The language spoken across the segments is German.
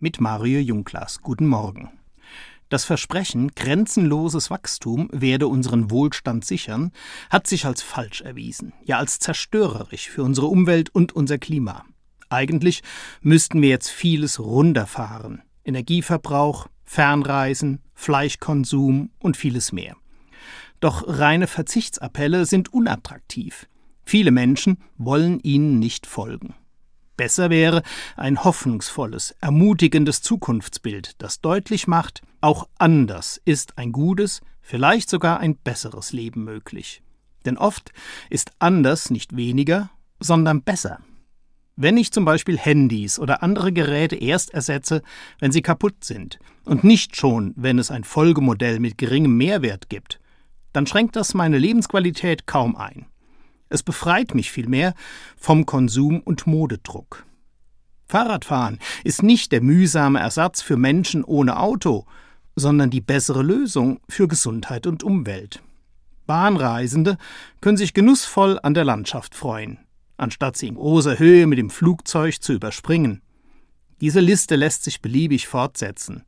mit Mario Junglas. Guten Morgen. Das Versprechen, grenzenloses Wachstum werde unseren Wohlstand sichern, hat sich als falsch erwiesen, ja als zerstörerisch für unsere Umwelt und unser Klima. Eigentlich müssten wir jetzt vieles runterfahren. Energieverbrauch, Fernreisen, Fleischkonsum und vieles mehr. Doch reine Verzichtsappelle sind unattraktiv. Viele Menschen wollen ihnen nicht folgen. Besser wäre ein hoffnungsvolles, ermutigendes Zukunftsbild, das deutlich macht, auch anders ist ein gutes, vielleicht sogar ein besseres Leben möglich. Denn oft ist anders nicht weniger, sondern besser. Wenn ich zum Beispiel Handys oder andere Geräte erst ersetze, wenn sie kaputt sind, und nicht schon, wenn es ein Folgemodell mit geringem Mehrwert gibt, dann schränkt das meine Lebensqualität kaum ein. Es befreit mich vielmehr vom Konsum und Modedruck. Fahrradfahren ist nicht der mühsame Ersatz für Menschen ohne Auto, sondern die bessere Lösung für Gesundheit und Umwelt. Bahnreisende können sich genussvoll an der Landschaft freuen, anstatt sie in großer Höhe mit dem Flugzeug zu überspringen. Diese Liste lässt sich beliebig fortsetzen.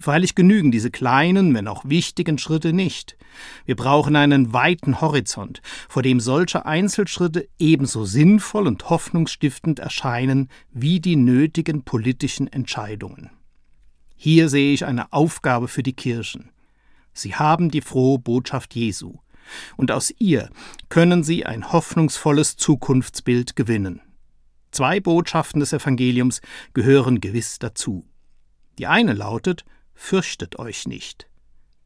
Freilich genügen diese kleinen, wenn auch wichtigen Schritte nicht. Wir brauchen einen weiten Horizont, vor dem solche Einzelschritte ebenso sinnvoll und hoffnungsstiftend erscheinen wie die nötigen politischen Entscheidungen. Hier sehe ich eine Aufgabe für die Kirchen. Sie haben die frohe Botschaft Jesu, und aus ihr können sie ein hoffnungsvolles Zukunftsbild gewinnen. Zwei Botschaften des Evangeliums gehören gewiss dazu. Die eine lautet Fürchtet euch nicht.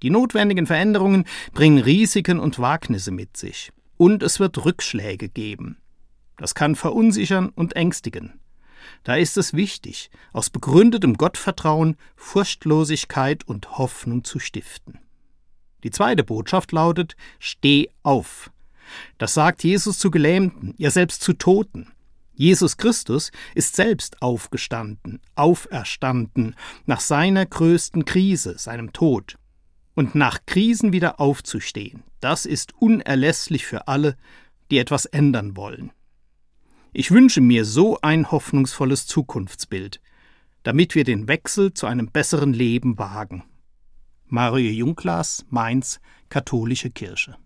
Die notwendigen Veränderungen bringen Risiken und Wagnisse mit sich. Und es wird Rückschläge geben. Das kann verunsichern und ängstigen. Da ist es wichtig, aus begründetem Gottvertrauen Furchtlosigkeit und Hoffnung zu stiften. Die zweite Botschaft lautet Steh auf. Das sagt Jesus zu Gelähmten, ja selbst zu Toten. Jesus Christus ist selbst aufgestanden, auferstanden, nach seiner größten Krise, seinem Tod. Und nach Krisen wieder aufzustehen, das ist unerlässlich für alle, die etwas ändern wollen. Ich wünsche mir so ein hoffnungsvolles Zukunftsbild, damit wir den Wechsel zu einem besseren Leben wagen. Mario Junglas, Mainz, Katholische Kirche.